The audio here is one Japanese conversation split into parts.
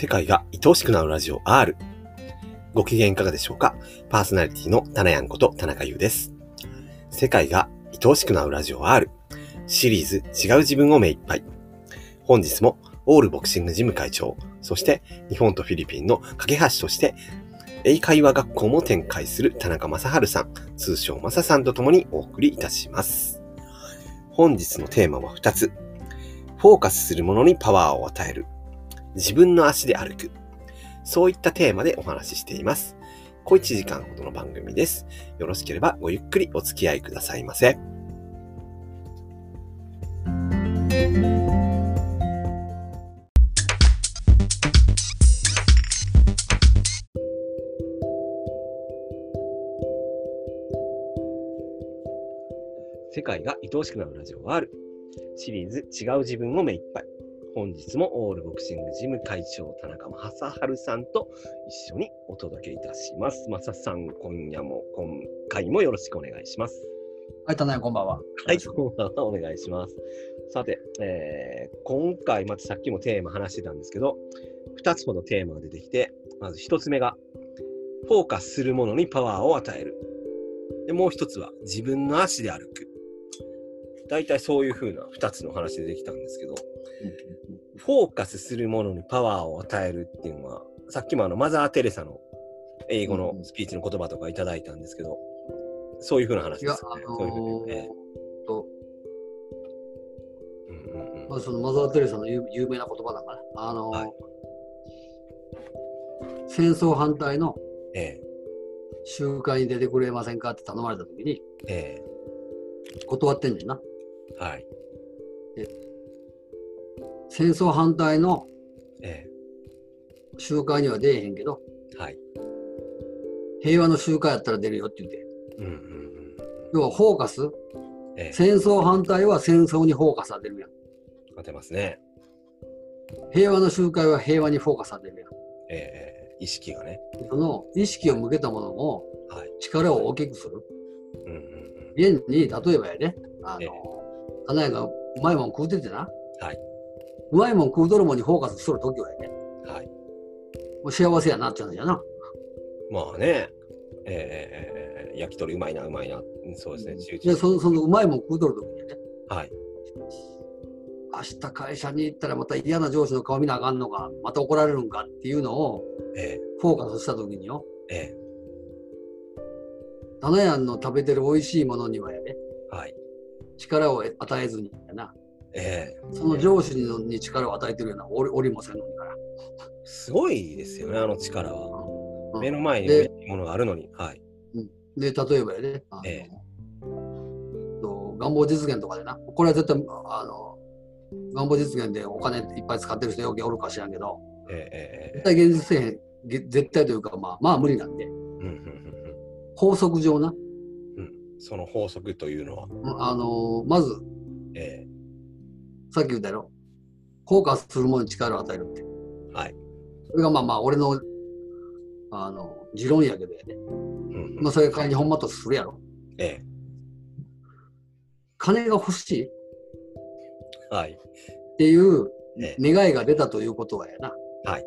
世界が愛おしくなるラジオ R。ご機嫌いかがでしょうか？パーソナリティのタナヤンこと田中優です。世界が愛おしくなるラジオ R。シリーズ違う自分を目いっぱい。本日もオールボクシングジム会長、そして日本とフィリピンの架け橋として英会話学校も展開する田中正治さん、通称正さんと共にお送りいたします。本日のテーマは2つ。フォーカスするものにパワーを与える。自分の足で歩く。そういったテーマでお話ししています。小1時間ほどの番組です。よろしければごゆっくりお付き合いくださいませ。世界が愛おしくなるラジオはある。シリーズ違う自分を目いっぱい。本日もオールボクシングジム会長田中正治さんと一緒にお届けいたします。正さん、今夜も、今回もよろしくお願いします。はい、田中こんばんは。はい、こんばんはお願いします。さて、えー今回、まずさっきもテーマ話してたんですけど、2つほどテーマが出てきて、まず1つ目が、フォーカスするものにパワーを与える。でもう1つは、自分の足で歩く。大体そういう風な2つの話でできたんですけど、フォーカスするものにパワーを与えるっていうのは、さっきもあのマザー・テレサの英語のスピーチの言葉とかいただいたんですけど、そういう風な話です、よね。あのそういう風にええーと、うんうんうんまずそのマザー・テレサの有有名な言葉だから、あのーはい戦争反対のええ集会に出てくれませんかって頼まれた時にえ断ってんねんな。えはい。戦争反対のえ集会には出えへんけど、えはい。平和の集会やったら出るよって言って。うんうんうん。要はフォーカス、ええ戦争反対は戦争にフォーカス当てるやん。当てますね。平和の集会は平和にフォーカス当てるやん。ええええ意識がね。その意識を向けたものをはい。力を大きくする。うんうん現に、例えばやね、あええの、花屋がうまいもん食うててな、はい。うまいもん食うとるもんにフォーカスしとるときはやね、うん。はい。もう幸せやなって話やな。まあね。ええええええ焼き鳥うまいな、うまいな。うんそうですね。で、そのそのうまいもん食うとるときにね、はい。明日会社に行ったらまた嫌な上司の顔見なあかんのか、また怒られるんかっていうのをえフォーカスしたときによ、ええ花屋の食べてる美味しいものにはやね、えはい。力を与えずにやな、ええ。その上司にに力を与えてるようなおりおりもせんのにから。すごいですよね、あの力は。うん。目の前にものがあるのに。はい。で、例えばやね、ええ。と願望実現とかでな、これは絶対、あの、願望実現でお金いっぱい使ってる人よくおるか知らんけど、えええ絶対現実せえへん、げ絶対というか、まあ、まあ無理なんで、えうんうんうんうん。法則上な、その法則というのは。あの、まず、えさっき言ったやろ、フォーカスするものに力を与えるって。えはい。それがまあまあ、俺の、あの、持論やけどやね。うんうんまあ、それが仮にほんまとするやろ。ええ金が欲しい？っはい。ていうえ願いが出たということはやな。はい。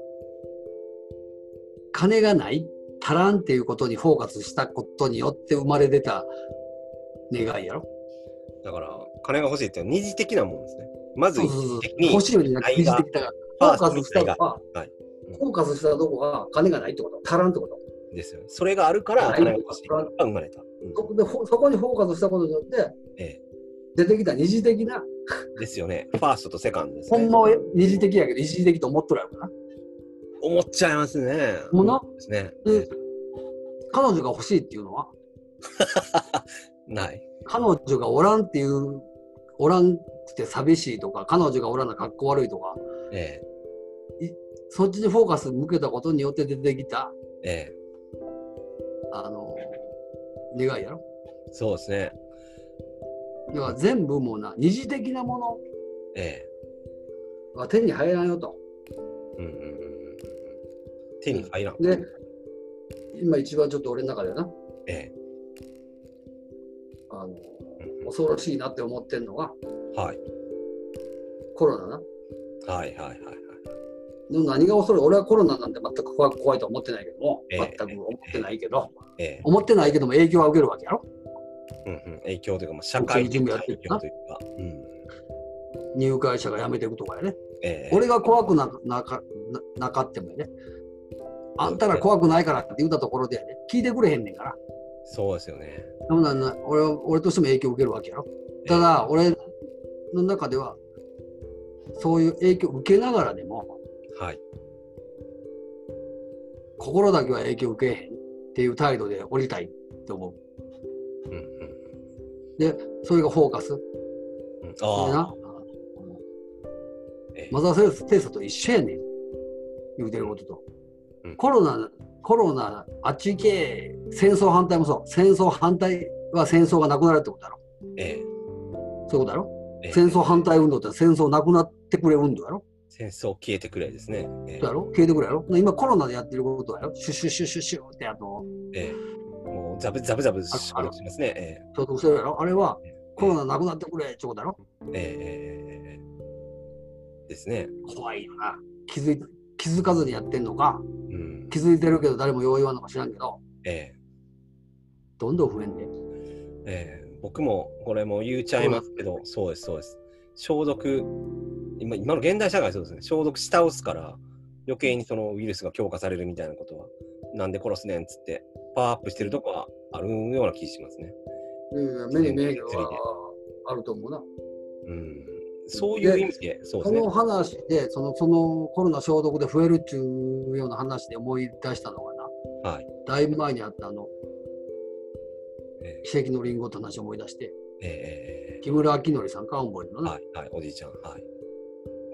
金がない？足らんっていうことにフォーカスしたことによって生まれ出た願いやろ。だから、金が欲しいって二次的なもんですね。まず一欲しいのになく二次的だから。フォーカスしたのは、はいフォーカスしたとこは金がないってこと、足らんってこと。ですよね。それがあるからはい金が生まれた。うんでそこにフォーカスしたことによってえ出てきた二次的な、えですよね。ファーストとセカンドですね。ほんまは二次的やけど一次的と思っとるやろな。思っちゃいますね。ものですね。で彼女が欲しいっていうのは、ない。彼女がおらんっていう、おらんくて寂しいとか、彼女がおらんの格好悪いとか、えそっちにフォーカス向けたことによって出てきた、ええあの、願いやろ？えそうですね。だから全部もうな、二次的なものええは手に入らんよと。うんうんうん。手に入らん。で、今一番ちょっと俺の中でな、ええあの、うん恐ろしいなって思ってんのが、はい。コロナな。はいはいはい何が恐れ俺はコロナなんて全く怖い怖いとは思ってないけども、ええ全く思ってないけど、ええ思ってないけども影響は受けるわけやろうんうん、影響というか、まあ、社会的な影響というか、うん入会者が辞めていくとかやね。ええ俺が怖くななかななかってもやね。あんたら怖くないからって言ったところでやね、聞いてくれへんねんから。そうですよね。そんな俺は俺としても影響を受けるわけやろ。ただ、俺の中では、そういう影響を受けながらでも、はい。心だけは影響を受けへんっていう態度で降りたいって思う。うんうんで、それがフォーカス。うん、ああ、ええマザー・テレサと一緒やねん。言うてることと。うんコロナ、コロナ、あっち行け、戦争反対もそう。戦争反対は戦争がなくなるってことだろ。ええそういうことだろ。ええ戦争反対運動って戦争なくなってくれ運動やろ。戦争消えてくれですね。ええそうやろ消えてくれやろ。今コロナでやってることやろ。シュシュシュシュシュってあの、ええもうザブザブザブしますね。え消毒するやろ。あれはえコロナなくなってくれってことだろ。えええええですね。怖いよな。気づい気づかずにやってんのか、うん。気づいてるけど誰もよう言わんのか知らんけど、ええどんどん増えんで。ええ僕もこれも言うちゃいますけど、そうです、そうです。消毒、今今の現代社会そうですね、消毒し倒すから、余計にそのウイルスが強化されるみたいなことは、なんで殺すねんっつって、パワーアップしてるとこはあるような気しますね。うん目に見えるあると思うな。うん。そういう意味で、そねこの。話でその、そのコロナ消毒で増えるっていうような話で思い出したのがな、はい。だいぶ前にあったあの、え奇跡のリンゴって話を思い出して、ええ木村明則さんか、青森のな、えはい、はい、おじいちゃん、はい。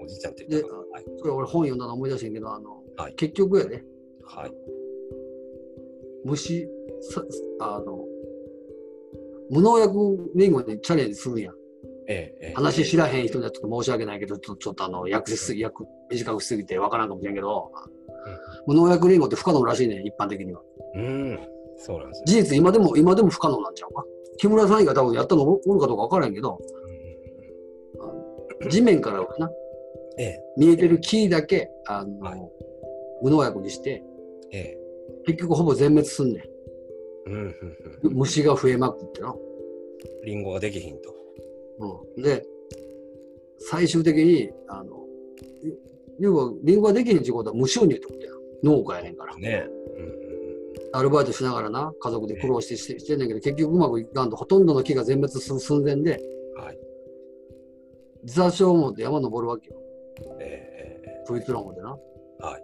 おじいちゃんって言ったかなはい。それ俺本読んだの思い出してんけど、あの、はい結局やね、はい。虫、さあの、無農薬リンゴにチャレンジするんや。ええええ話知らへん人にはちょっと申し訳ないけど、ちょっとあの、訳しすぎ、訳短くしすぎてわからんかもしれんけど、無農薬リンゴって不可能らしいねん、一般的には。うん。そうなんですね。事実、今でも、今でも不可能なんちゃうか？木村さん以外多分やったのおるかどうかわからんけど、地面からはな、ええ見えてる木だけ、あの、はい無農薬にして、ええ結局ほぼ全滅すんねうんうんん。虫が増えまくってな。うん。リンゴができひんと。うん、で、最終的に、あの、要は、リンゴができへんっていうことは無収入ってことや。農家やねんから。ね。うんうんアルバイトしながらな、家族で苦労してしてしてんねんけど、結局うまくいかんと、ほとんどの木が全滅する寸前で、うん。はい。自殺しよう思って山登るわけよ。ええそいつらもでな。はい。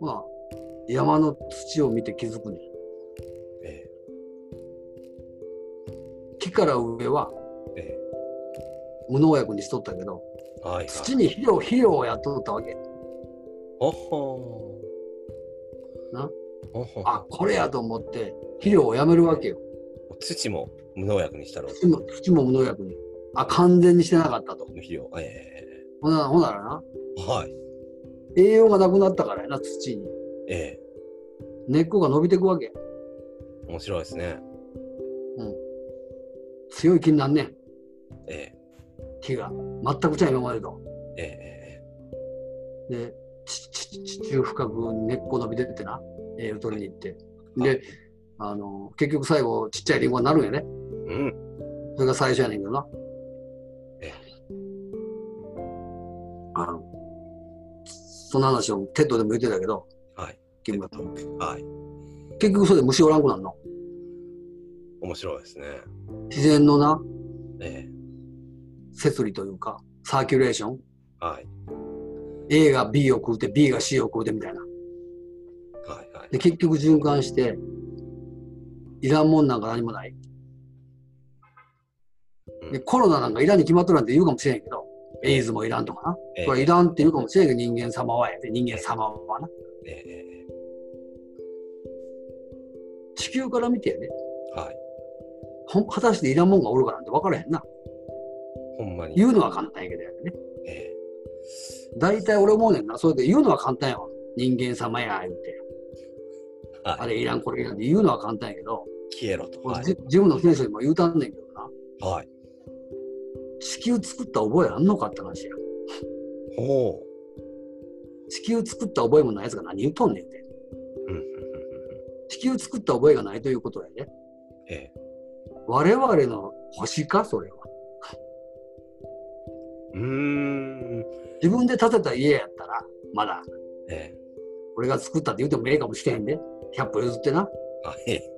まあ、山の土を見て気づくねん。え木から上はええ無農薬にしとったけど、えはい。土に肥料、肥料をやっとったわけ。ほほな？ー。ほほあ、これやと思って、肥料をやめるわけよ。土も無農薬にしたろう土も土も無農薬に。あ、完全にしてなかったと。肥料。えほなほんならな、えはい。栄養がなくなったからやな、土に。ええ根っこが伸びていくわけ。面白いですね。強い木になんねん、え木が。全くちゃう今までと。ええで、ちち地中深く根っこ伸びてってな、栄養取りに行って。はで、あの、結局最後、ちっちゃいリンゴになるんやね。えうん。それが最初やねんけどなえ。あの、その話を TED でも言ってたけど、はい。木村さんはい。結局それで虫おらんくなんの？面白いですね。自然のな、え摂理というか、 circulation。えはい。A が B を食うて、B が C を食うてみたいな。はい。はい。で、結局循環して、いらんもんなんか何もない。で、うんコロナなんかいらんに決まっとるなんて言うかもしれんけど、エイズもいらんとかな。ええこれいらんって言うかもしれんけど、人間様はやで、人間様はな。えええ地球から見てやね、えはい。果たしていらんもんがおるかなんて分からへんな。ほんまに。言うのは簡単やけどやね。ええ大体俺思うねんな。それで言うのは簡単やわ。人間様や、言うて。あはい。れいらん、これいらんって言うのは簡単やけど、消えろと。はい。じ自分の先生にも言うたんねんけどな。はい。地球作った覚えあんのかって話や。ほう。地球作った覚えもないやつが何言うとんねんって。地球作った覚えがないということやね。ええ。我々の星か、それは。うーん。自分で建てた家やったら、まだ、ええ。俺が作ったって言うてもええかもしれへんで。100歩譲ってな。あ、ええ。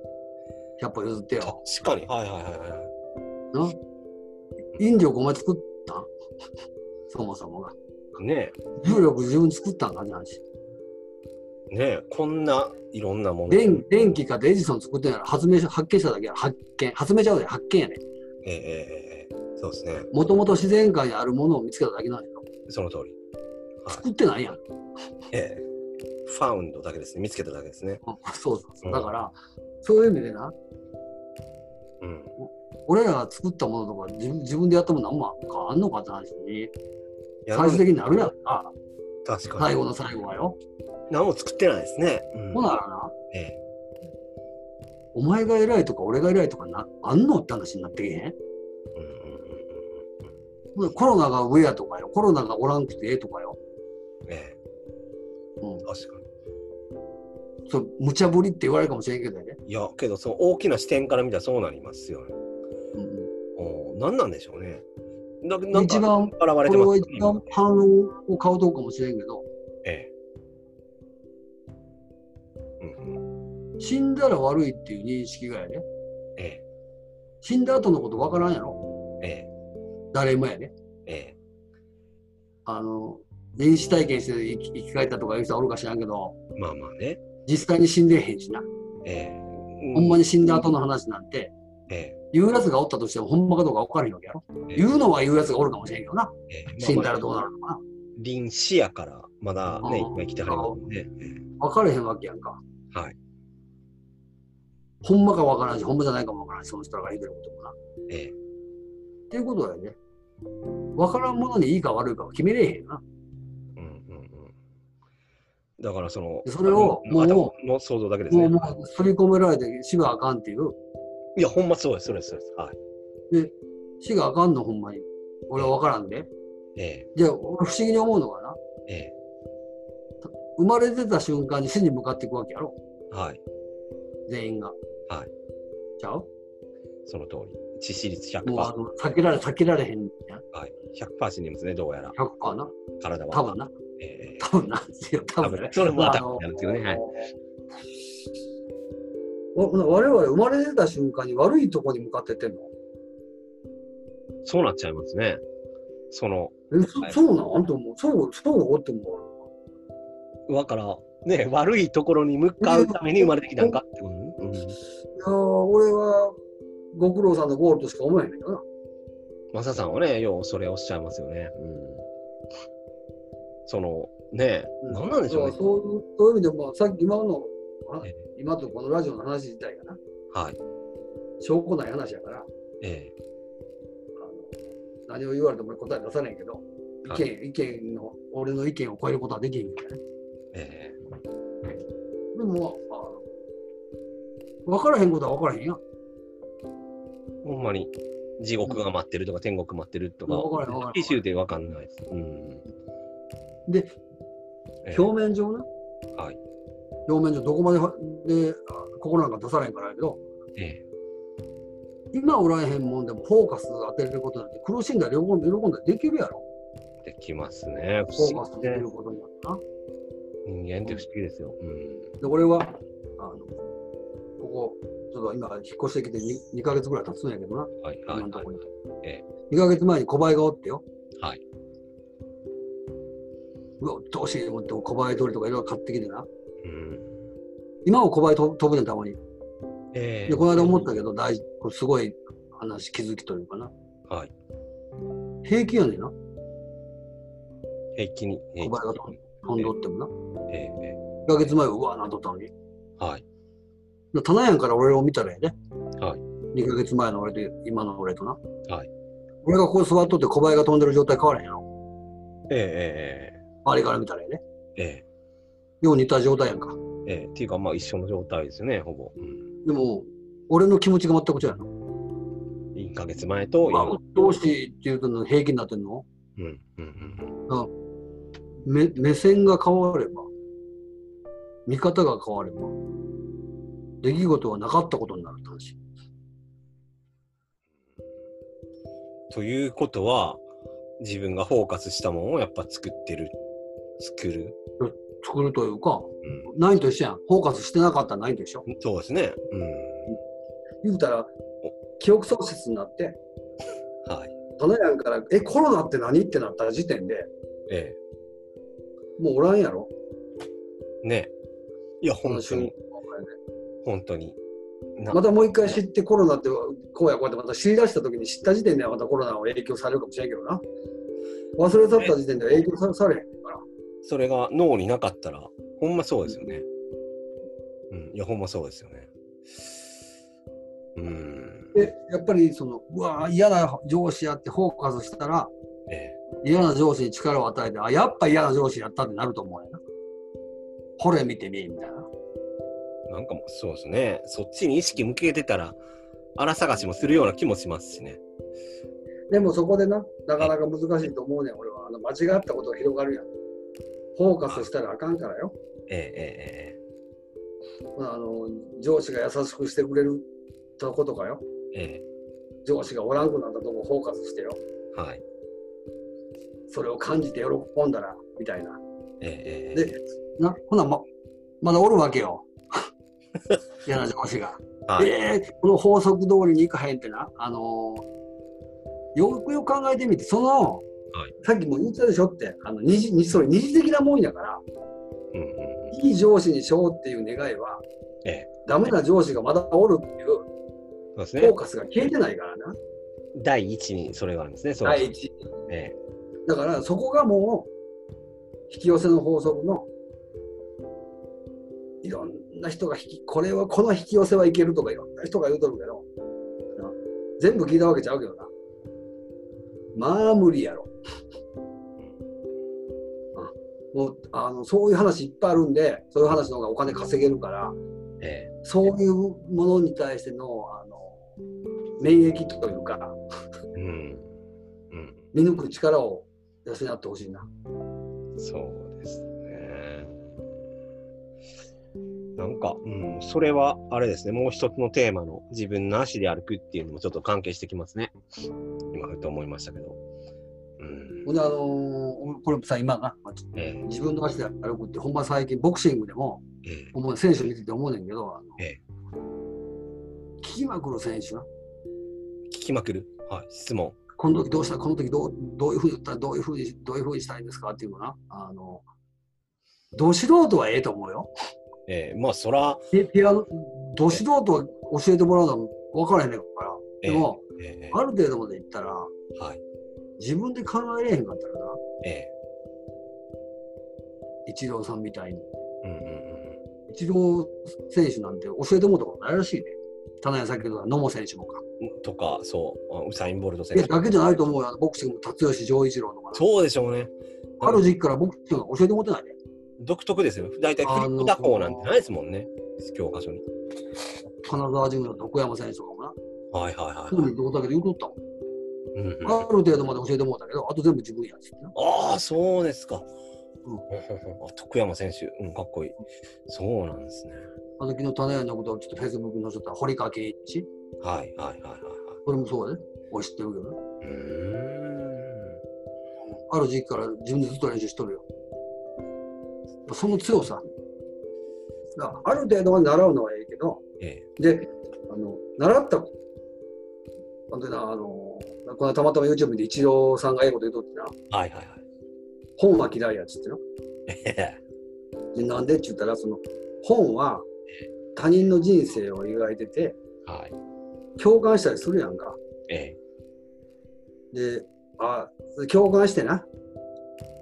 100歩譲ってよ。確かに。はいはいはいはな引力お前作った？んそもそもが。い。ね重力自分作ったんかって。ねえ。こんないろんなもの。電電気かエジソン作ってんやら発明し発見しただけやろ発見。発明ちゃうで発見やね。ええええええ。そうですね。もともと自然界にあるものを見つけただけなんやろ。その通り。はい。作ってないやん。ええ。ファウンドだけですね。見つけただけですね。うんそうそうそうう。んだから、そういう意味でな、うん。俺らが作ったものとか自分自分でやったもの何も変わんのかって話に最終的になるやんか。確かに。最後の最後はよ。何も作ってないですね。うんほならな、ええ。お前が偉いとか俺が偉いとかなあんのって話になってけへんコロナが上やとかよ。コロナがおらんくてええとかよ。うん。ええ。うん。確かそう無茶ぶりって言われるかもしれんけどね。に。いや、けど、その大きな視点から見たらそうなりますよね。うんうんお何なんでしょうね。だなんか一番現れてますこれは一番反論を買うとこかもしれんけど、ええ。うんうん。死んだら悪いっていう認識がやね。ええ。死んだ後のことわからんやろ。ええ。誰もやね。ええ。あの、臨死体験して生き生き返ったとかいう人はおるか知らんけど、まあまあね。実際に死んでへんしな。ええ。ほんまに。に死んだ後の話なんて、え言うやつがおったとしても、ほんまかどうか分からへんわけやろ。え。言うのは言うやつがおるかもしれんけどな。ええ死んだらどうなるるのかな。臨死やから、まだね、うん今生きてはりますもんね。え分からへんわけやんか。えはい。ほんまか分からんし、ほんまじゃないかも分からんし、その人らが言ってることもな。っええ。ていうことだよね。分からんものにいいか悪いかは決めれへんな。うんうんうん。だからその、それをもう頭の想像だけですね。もう、もう、刷り込められて死があかんっていう。いや、ほんまそうです、そうです、そうです。はい。で、死があかんの、ほんまに。俺は分からんで。ええ。じゃあ、俺不思議に思うのがな。ええ。生まれてた瞬間に死に向かっていくわけやろ。はい。全員が。はい。ちゃう？その通り。致死率100%。もうあの避けられ、避けられへんやん。はい。100%死にますね、どうやら。100%な。体は。多分な。ええ。多分なんですよ。多分ね。それもまあ頭なんですけどね。はい。お我々生まれてた瞬間に悪いとこに向かってってんの？そうなっちゃいますね。その、えそそうなん？と思う。そう、そうって思う。だから、ね、悪いところに向かうために生まれてきたんかってこと、うん、いやー俺はご苦労さんのゴールとしか思えへんけどな。マサさんはね、ようそれおっしゃいますよね。うん、その、ね、何なんでしょうね。そういうそういう意味で、まあ、さっき今の、今とこのラジオの話自体がな、はい。証拠ない話やから、えあの何を言われても俺答え出さないけど、はい意見、意見の、俺の意見を超えることはできへんからね。ええでも、分からへんことは分からへんやん。えほんまに、地獄が待ってるとか、天国待ってるとか、わかるわかる一周でわかんないです。うん。で、ええ表面上な、はい。表面上どこまではであ心なんか出されへんからやけど、ええ今おらへんもんでもフォーカス当てれることなんて苦しんだり喜んだり喜んだりできるやろ。できますね。フ不ォーカスできる。ことになってな。人間って不思議ですよ。うん。で、俺は、あの、ここ、ちょっと今、引っ越してきて 2, 2ヶ月ぐらい経つんやけどな、はいはいはい今のとこ。に。え2ヶ月前に小林がおってよ。はい。うわ、どうしようと思って小林鳥とかいろいろ買ってきてな。うん。今も小林飛飛ぶねん、たまに。ええで、この間思ったけど、大これすごい話、気づきというかな。はい。平気やねんな。平気に。小林が飛んどってもな。えええ2ヶ月前はうわ、なんとったのに。えはい。で棚やんから俺を見たらやで。はい。2ヶ月前の俺と今の俺とな。はい。俺がここ座っとって小林が飛んでる状態変わらへんやろ。ええ周りから見たらやで。えええよう似た状態やんか。えええっていうか、まあ一緒の状態ですよね、ほぼ。うん。でも、俺の気持ちが全く違うやん。1ヶ月前と今。あどうしてって言うとの平気になってんの？うんうんうん目目線が変われば、見方が変われば、出来事はなかったことになるって話。ということは、自分がフォーカスしたものをやっぱ作ってる。作る？作るというか、うないと一緒やん。フォーカスしてなかったらないと一緒。ん。そうですね。言うたら、記憶喪失になって、うん。はい。花屋から、え、コロナって何ってなった時点で、えもうおらんやろ。え。ねいや、この瞬間本当に、本当に。なまたもう一回知ってコロナってこうやこうやってまた知り出した時に知った時点ではまたコロナを影響されるかもしれんけどな。忘れ去った時点では影響さされへんから。それが脳になかったら、ほんまそうですよね。うん。いや、ほんまそうですよね。うん。で、やっぱりその、うわ嫌な上司やってフォーカスしたら、ええ。嫌な上司に力を与えて、あ、やっぱ嫌な上司やったってなると思うよな。これ見てみ、みたいな。なんかもう、そうですね。そっちに意識向けてたら、荒探しもするような気もしますしね。でもそこでな、なかなか難しいと思うねん、俺は。あの間違ったことが広がるやん。フォーカスしたらあかんからよ。えええあの上司が優しくしてくれるとことかよ。ええええ上司がおらんくなったとこフォーカスしてよ。えはい。それを感じて喜んだら、みたいな。ええええで、な、ほな、ま、まだおるわけよ。嫌な上司が。はい。えーこの法則通りにいかへんってな、あのーよくよく考えてみて、その、いさっきも言ってたでしょって、あの二次それ二次的なもんやから、うんうんうん。いい上司にしようっていう願いは、ええダメな上司がまだおるっていうそうですねフォー。カスが消えてないからな、第一にそれがあるんですね。そう第一。えだからそこがもう、引き寄せの法則の、いろんな人が引き、これは、この引き寄せはいけるとかいろんな人が言うとるけど、な全部聞いたわけちゃうけどな。まあ無理やろ。あもうあのそういう話いっぱいあるんで、そういう話の方がお金稼げるから、ええそういうものに対してのあの免疫というか、えうん。うん。見抜く力を養ってほしいな。そうですね。なんか、うん、それはあれですね、もう一つのテーマの自分の足で歩くっていうのもちょっと関係してきますね。今、ふと思いましたけど。うんあのーこれさ、今な、まあええ自分の足で歩くって、ほんま最近、ボクシングでも、ええ思う選手見てて思うねんけど、あのええ聞きまくる選手な。聞きまくる？はい、質問。この時どうした？この時どう？どういうふうに言った？らどういうふうにどういうふうにしたいんですか？っていうのな。あの、ど素人はええと思うよ。ええまあ、そら、ピピアノ、ど素人は教えてもらうのは分からへんねんから。ええでも、ええある程度までいったら、はい。自分で考えれへんかったらな、ええイチローさんみたいに。うんうんうんイチロー選手なんて教えてもらったことないらしいね。棚谷先ほど野茂選手もか。うん。とか、そう、あウサイン・ボルト選手。いやだけじゃないと思うよ。ボクシングも辰吉丈一郎とかな。そうでしょうね。ある時期からボクシング教えてもらってないね。独特ですよ。大体フリップ打法なんてないですもんね。教科書に。金沢ジムの徳山選手とかもな。はいはいはい。そういうのだけで言うとった。うんうんある程度まで教えてもらったけど、あと全部自分やってな。ああ、そうですか。うんあ徳山選手、うん、かっこいい。そうなんですね。あの時の種屋のことをちょっとフェイスブックに載せた堀川圭一。はいはいはいはいはい。これもそうやね。俺知ってるけどね。うーん。ある時期から自分でずっと練習しとるよ。その強さ。だからある程度まで習うのはいいけど、えで、あの、習った、ほんでな、あの、このたまたま YouTube でイチローさんが英語で言うとってな、えはいはいはい。本は嫌いやっつってな。え でなんでって言ったら、その本は他人の人生を描いてて、えはい。共感したりするやんか。えで、あ、共感してな。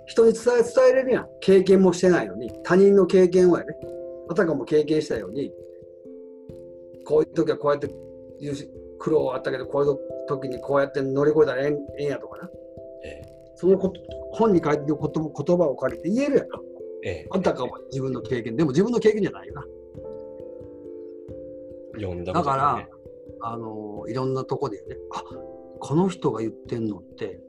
人に伝え、伝えれるやん。経験もしてないのに。他人の経験をやね。あたかも経験したように、こういう時はこうやって苦労はあったけど、こういう時にこうやって乗り越えたらええんええんやとかな。えそのこと本に書いてる言葉を借りて言えるやんか。ええあたかも自分の経験。でも自分の経験じゃないよな。え読んだだから、あのいろんなとこでね、あこの人が言ってんのって、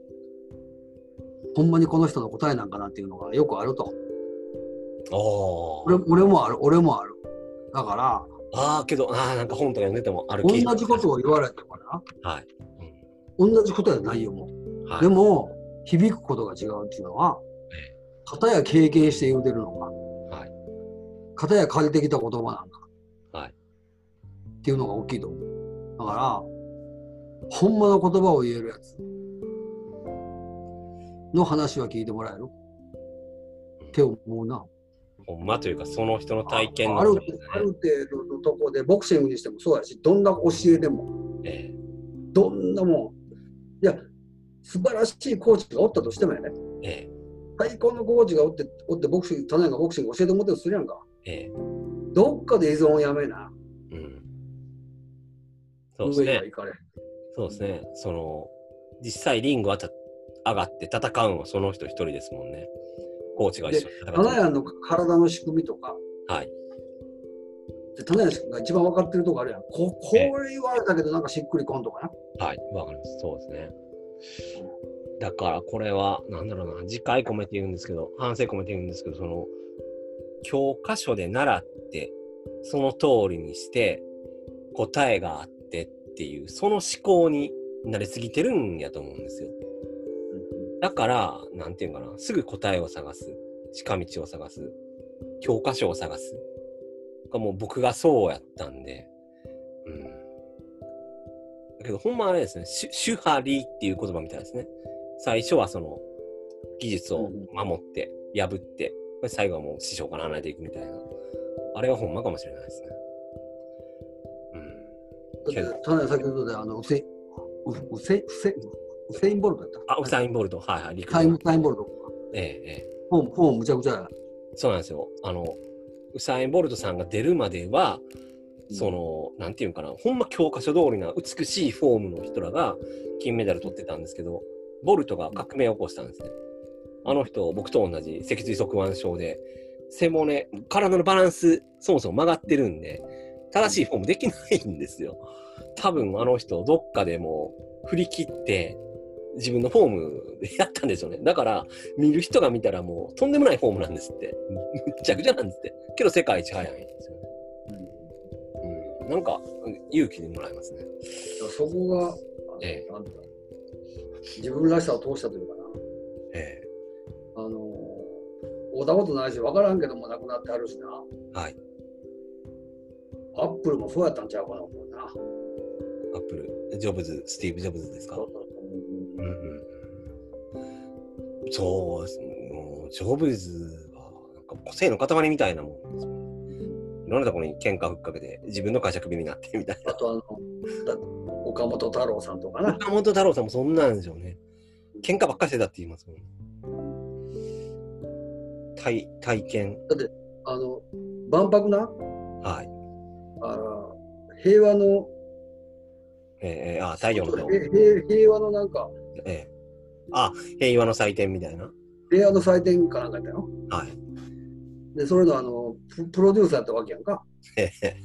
ほんまにこの人の答えなんかなっていうのがよくあると。お俺俺もある、俺もある。だから、ああ、けど、ああ、なんか本とか読んでてもある同じことを言われてもな、はい。同じことやないよ、もう。うんはい。でも、響くことが違うっていうのはえ、片や経験して言うてるのか、はい。片や借りてきた言葉なんか、はい。っていうのが大きいと思う。だから、ほんまの言葉を言えるやつの話は聞いてもらえる？って思うな。ほんまというか、その人の体験あるのねある程度のとこで、ボクシングにしてもそうやし、どんな教えでも、えどんなもん、いや、素晴らしいコーチがおったとしてもやね、ええ最高のコーチがおって、おってボクシング、種がボクシング教えてもってするやんか？えええどっかで依存をやめな。うん。そうですね。そうですね。その、実際リングはた上がって戦うのはその人一人ですもんね。コーチが一緒に戦って花屋の体の仕組みとか、はい。で種屋が一番分かってるとこあるやん。ここれ言われたけど、なんかしっくりこんとかな。はい。わかります。そうですね。だからこれは、なんだろうな、次回込めて言うんですけど、反省込めて言うんですけど、その、教科書で習って、その通りにして、答えがあってっていう、その思考になりすぎてるんやと思うんですよ。だから、なんていうのかな、すぐ答えを探す、近道を探す、教科書を探す。がもう僕がそうやったんで、うん。だけど、ほんまあれですね、シュシュハリっていう言葉みたいですね。最初はその、技術を守って、破って、最後はもう師匠から離れていくみたいな。あれはほんまかもしれないですね。うん。だって、種屋先ほどで、あの、ウセイン、ウウセイン、ウセイン、ボルトやった？あ、ウサイン・ボルト、はいはい、陸タイム、上。タイムボルト。ええ、ええ。フォーム、フォームむちゃくちゃや。そうなんですよ。あの、ウサイン・ボルトさんが出るまでは、うんその、なんていうんかな、ほんま教科書通りな美しいフォームの人らが金メダル取ってたんですけど、ボルトが革命を起こしたんですね。あの人、僕と同じ脊髄側腕症で、背骨、体のバランス、そもそも曲がってるんで、正しいフォームできないんですよ。多分あの人、どっかでもう振り切って、自分のフォームでやったんでしょうね。だから、見る人が見たらもうとんでもないフォームなんですって。むっちゃくちゃなんですって。けど世界一速いんですよね。うん。なんか、勇気にもらえますね。そこが、ええなんだ自分らしさを通したというかな。えあの会うたことないし、分からんけども亡くなってあるしな。えはい。アップルもそうやったんちゃうかな、思うな。アップル、ジョブズ、スティーブ・ジョブズですか？そうそうそううんうん。そう。もうジョブズは、なんか個性の塊みたいなもんですよね。いろんなところに喧嘩ふっかけて、自分の会社クビになってみたいな。あとあの、だ岡本太郎さんとかな。岡本太郎さんもそんなんでしょうね。喧嘩ばっかりしてたって言いますもん。体、体験。あの、万博な、はい。あの平和の、えーえーあ、太陽の平和のなんか、ええあ、平和の祭典みたいな？平和の祭典かなんかやったよ。はい。で、それのあの、ププロデューサーやったわけやんか。ええ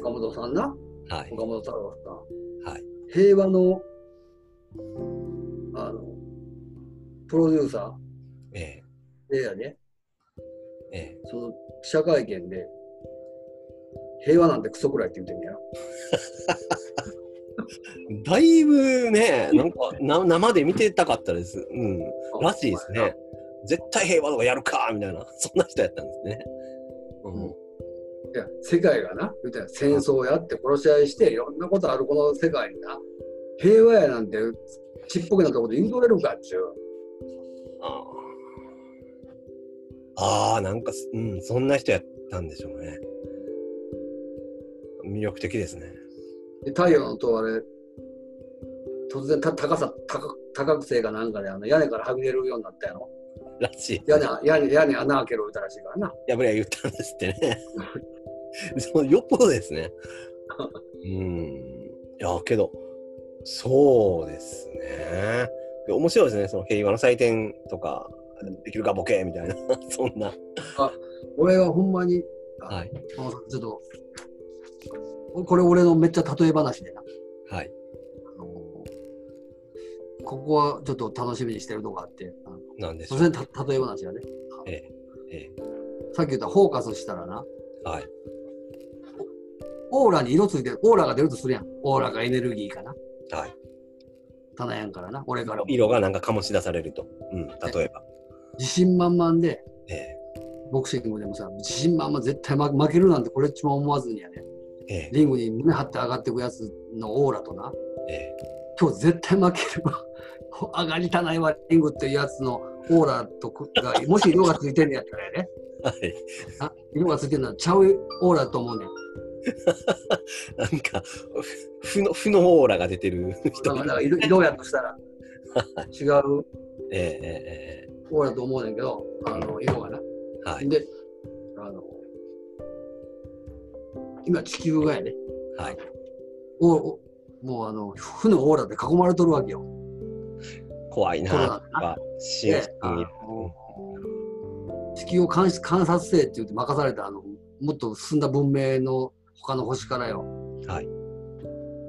岡本さんな。はい。岡本太郎さん。はい。平和の、あの、プロデューサえーでやね、ええその記者会見で、平和なんてクソくらいって言ってんだよ。え だいぶね、なんかな生で見てたかったです。うん。らしいですね。絶対平和とかやるかみたいな、そんな人やったんですね。うん。いや、世界がな、言うたら戦争やって殺し合いして、いろんなことあるこの世界にな、平和やなんてちっぽけなところで言うとれるかっちゅう。あああー、なんかす、うん、そんな人やったんでしょうね。魅力的ですね。で太陽の塔あれ、突然た高さ高高くせいかなんかであの屋根からはみ出るようになったやろ？らしい。屋根屋根屋根穴開けろ言うたらしいからな。やぶりゃ言ったんですってね。そうよっぽどですね。うん。いや、けど、そうですね。で面白いですね。その平和の祭典とか、できるかボケみたいな、そんな。俺はほんまに、あはい。ちょっと、これ俺のめっちゃ例え話でな。はい。あのここはちょっと楽しみにしてるとこあって、あのなんでしょう。例え話がね、ええ。えさっき言ったフォーカスしたらな、え。はい。オーラに色ついてる、オーラが出るとするやん。オーラがエネルギーかな。はい。棚やんからな、俺からも。色がなんか醸し出されると。うん。例えば。自信満々で、ええ。ボクシングでもさ、自信満々絶対負負けるなんてこれっちも思わずにやね、ええ。リングに胸張って上がっていくやつのオーラとな、ええ。今日絶対負けるわ。上がりたないわ、リングっていうやつのオーラとくが、もし色がついてんのやったらやね、はい。あ色がついてるのはちゃうオーラだと思うねん。なんか、ふ負の、負のオーラが出てる人だから色色やとしたら違うえええええオーラと思うねんけど、あの色がな。え。はい。で、あの、今地球がやね、はい。おおもうあの、負のオーラで囲まれとるわけよ。怖いな。地球を監視観察せえって言って任されたあのもっと進んだ文明の他の星からよはい。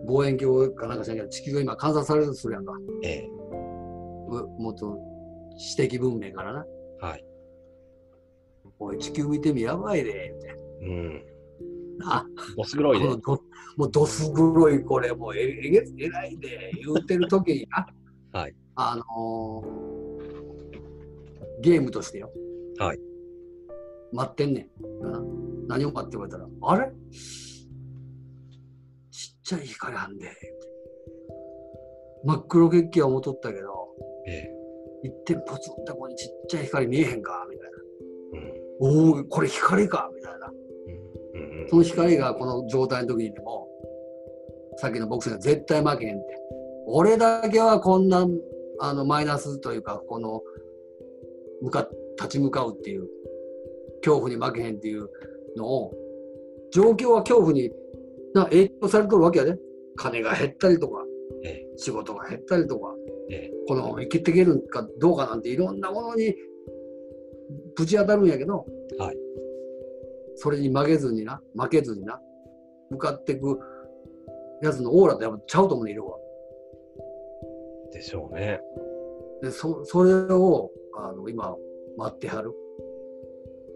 望遠鏡かなんかしなきゃ地球が今観察されるとするやんかええ。うもっと知的文明からなはい。おい地球見てみやばいでってうん。なボス黒いもうどす黒いこれもうええげつえらいで言うてる時になはい。あのーゲームとしてよはい。待ってんねん。な何を待って言われたら、あれ？ちっちゃい光あんで。真っ黒血気は思っとったけど、ええ。一点ポツンとここにちっちゃい光見えへんかみたいうん。な。おお、これ光かみたいな。うん。うんその光がこの状態の時にでも、さっきのボクシングが絶対負けへんって。俺だけはこんなあのマイナスというか、この向か立ち向かうっていう、恐怖に負けへんっていうのを、状況は恐怖にな影響されとるわけやで。金が減ったりとか、ええ。仕事が減ったりとか、ええ。この生きていけるかどうかなんていろんなものにぶち当たるんやけど、はい。それに負けずにな、負けずにな、向かっていくやつのオーラってやっぱちゃうと思うね、色が。でしょうね。で、そそれをあの今、待ってはる。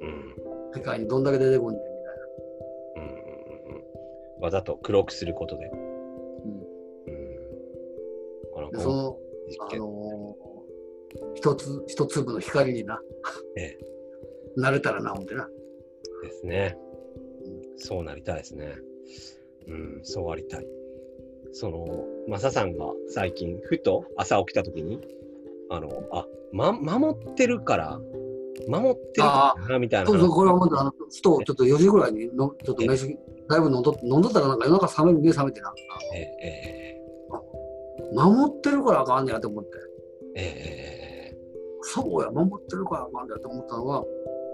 うん。世界にどんだけ出てくんねんみたいうんうんうんうん。わざと黒くすることで。な。うん。このでその、あ。のー一つ、一粒の光にな、ええ。なれたらな、思ってな。ですね。そうなりたいですね。うん、そうありたい。その、マサさんが最近、ふと朝起きたときに、あの、あ、ま、守ってるから、守ってるからな、みたいなそうそう、話。これはもう、あの、ふと、ちょっと4時ぐらいにの、ちょっと飯、だいぶ飲んど飲んどったらなんか夜中冷める、目覚めてな。えええ守ってるからあかんねやと思って。ええええそうや、守ってるからあかんねやと思ったのは、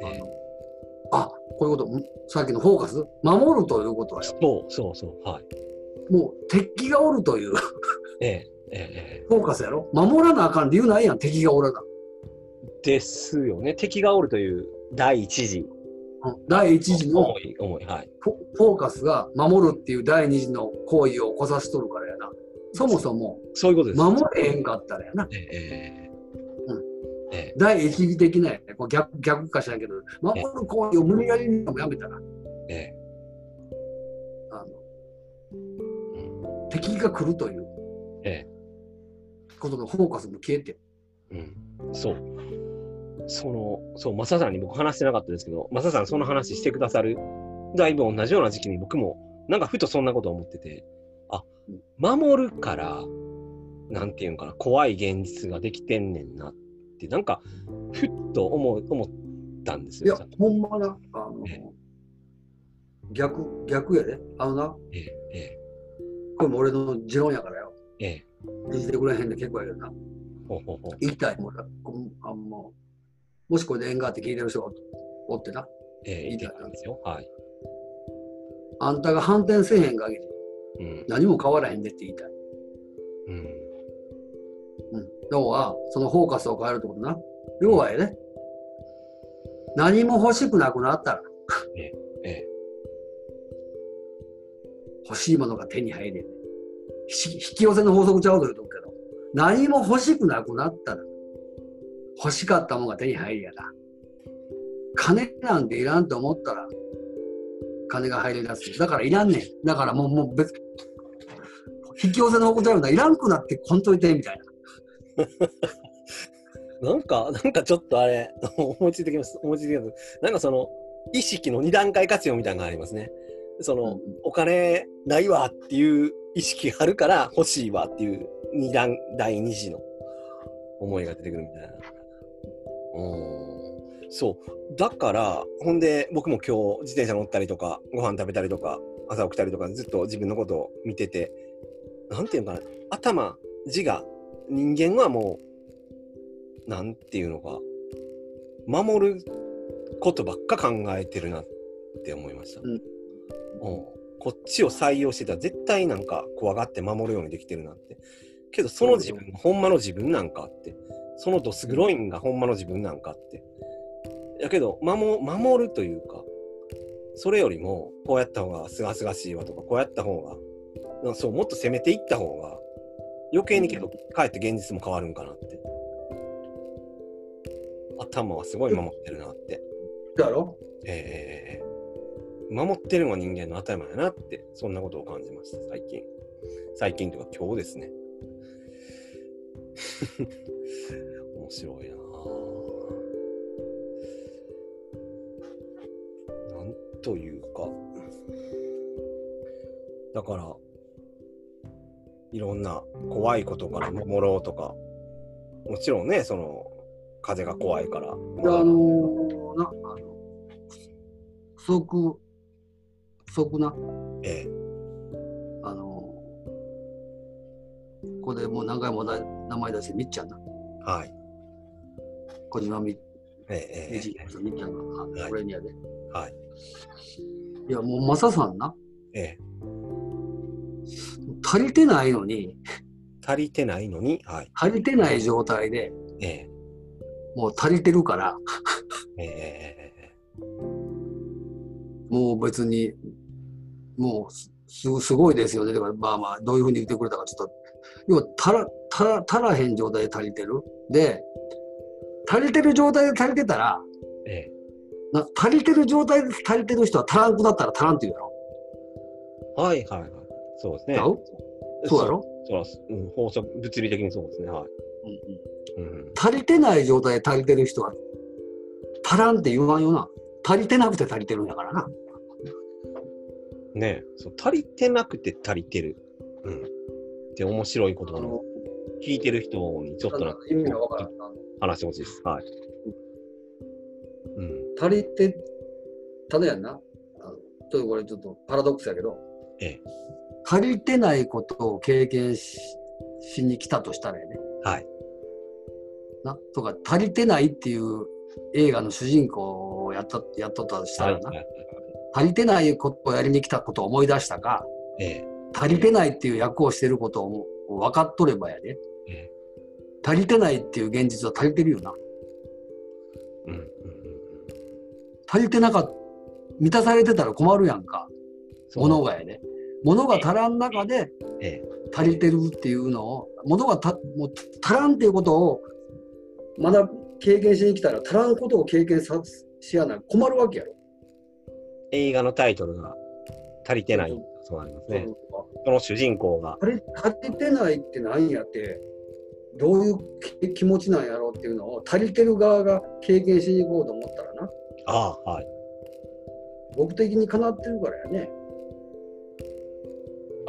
ええあのあ、こういうこと、んさっきのフォーカス、守るということはよ、そうそうそう、はい。もう敵がおるというええええフォーカスやろ？守らなあかん理由ないやん、敵がおらな。ですよね。敵がおるという第一次。うん第一次の。フォーカスが守るっていう第二次の行為を起こさしとるからやな。そもそもそういうことです。守れへんかったらやな。ええ第一義的なやねこう逆逆かしらんけど、守る行為を無理やりにでもやめたら、ええ。あのうん。敵が来るという。えことのフォーカスも消えて、うん、そう。その、そう、マサさんに僕話してなかったですけど、マサさんその話してくださる、だいぶ同じような時期に僕も、なんかふとそんなこと思ってて、あ、守るから、なんていうんかな、怖い現実ができてんねんなって、なんか、ふっと思う思ったんですよ。いや、ほんまな、あのえ逆、逆やで。あのな、ええ、えこれも俺の持論やからよ。え、ええ、信じてくれへんで結構やけどな。ほうほうほう。言いたいもんな。こんあもしこれで縁があって聞いてる人がおってな。ええ、言ってたんですよ。はい。あんたが反転せえへん限りうん、何も変わらへんでって言いたい。うん、うん。要は、そのフォーカスを変えるってことな。要はやね。何も欲しくなくなったら、ええ、欲しいものが手に入れんね引き寄せの法則ちゃうと言うとくけど、何も欲しくなくなったら、欲しかったものが手に入るやな。金なんていらんと思ったら、金が入り出す。だからいらんねん。だからもう、もう別、引き寄せの方向であるんだ。いらんくなってこんといて、みたいな。なんか、なんかちょっとあれ、思いついてきます。思いついてきます。なんかその、意識の二段階活用みたいなのがありますね。その、うんお金ないわっていう意識があるから欲しいわっていう二段、第二次の思いが出てくるみたいな。うん。そう。だから、ほんで、僕も今日自転車乗ったりとか、ご飯食べたりとか、朝起きたりとか、ずっと自分のことを見てて、なんていうのかな、頭、自我、人間はもう、なんていうのか、守ることばっか考えてるなって思いました。うんうんこっちを採用してたら絶対なんか怖がって守るようにできてるなって。けどその自分がほんまの自分なんかって。そのドス黒いンがほんまの自分なんかって。やけど守守るというか、それよりもこうやった方がすがすがしいわとか、こうやった方が、そうもっと攻めていった方が余計にけどかえって現実も変わるんかなって。頭はすごい守ってるなって。だろ？えー守ってるのは人間の当たり前だなって、そんなことを感じました、最近。最近というか今日ですね。面白いなぁなんというか、だから、いろんな怖いことから守ろうとか、もちろんね、その、風が怖いから。であのーな、あの、不足、不足な、ええあのーここでもう何回もだ名前出してみっちゃんな。はい。小島み、えええみっちゃんが、あはい俺にやで。えはい。いや、もうマサさんな、ええ足りてないのに、足りてないのに、はい。足りてない状態でええもう足りてるから、えもう別に、もうすすすごいですよね。だからまあまあ、どういうふうに言ってくれたかちょっと、要は足ら足ら足らへん状態で足りてる。で、足りてる状態で足りてたら、ええな足りてる状態で足りてる人は足らんくなったら足らんって言うやろ。はいはいはい。そうですね。そうやろ、そうそううん、法則、物理的にそうですね。はい。うんうんうん、足りてない状態で足りてる人は足らんって言わんよな。足りてなくて足りてるんだからな。ねえそう足りてなくて足りてる。うん。って面白いことなの。聞いてる人にちょっとな意味がわからんな。話してほしいです。はい。うん。足りて、ただやんな。あのちょっとこれちょっとパラドックスやけど、ええ足りてないことを経験ししに来たとしたらやね。はい。なとか、足りてないっていう映画の主人公をやったやっとったとしたはいらな、はい足りてないことをやりに来たことを思い出したか、ええ足りてないっていう役をしてることを分かっとればやで、ええ足りてないっていう現実は足りてるよな。うんうんうんうん。足りてなかった、満たされてたら困るやんか、物がやで。物が足らん中でええ足りてるっていうのを、物がたもう足らんっていうことをまだ経験しに来たら、足らんことを経験さしやない困るわけやろ。映画のタイトルが足りてない。そうなりますね。その主人公が。足り足りてないって何やって、どういう気気持ちなんやろうっていうのを足りてる側が経験しに行こうと思ったらな、ああ、はい。僕的にかなってるからやね。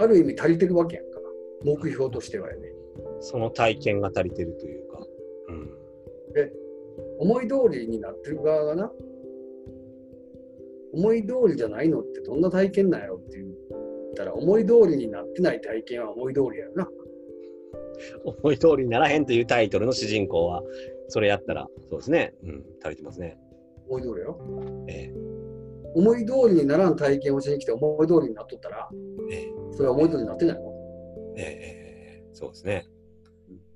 ある意味足りてるわけやんか。目標としてはやね。その体験が足りてるというか。うん。思い通りになってる側がな、思い通りじゃないのってどんな体験なんやろって言ったら、思い通りになってない体験は思い通りやよな。思い通りにならへんというタイトルの主人公は、それやったら、そうですね。うん、足りてますね。思い通りやろ。え思い通りにならん体験をしに来て思い通りになっとったら、ええそれは思い通りになってないの。ええええそうですね。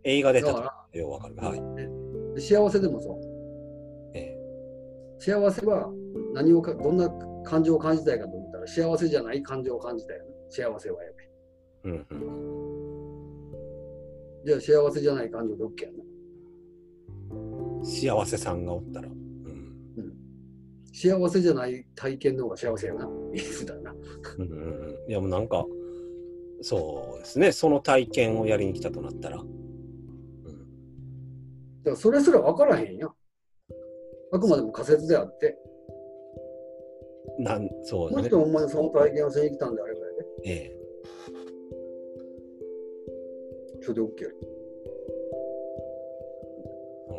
映画で例えだかばようわかる。はい。ら、幸せでもそう。え幸せは何をか、どんな感情を感じたいかと言ったら、幸せじゃない感情を感じたいよな。幸せはやね。えうんうん。じゃあ幸せじゃない感情で OK やな。幸せさんがおったら。うん。幸せじゃない体験の方が幸せやな。普段な。うんうんうん。いやもうなんか、そうですね。その体験をやりに来たとなったら。うん。だからそれすら分からへんやん。あくまでも仮説であって、なん、そうですねもし。ほんまにその体験をしに来たんであればやね、ええ。それで OK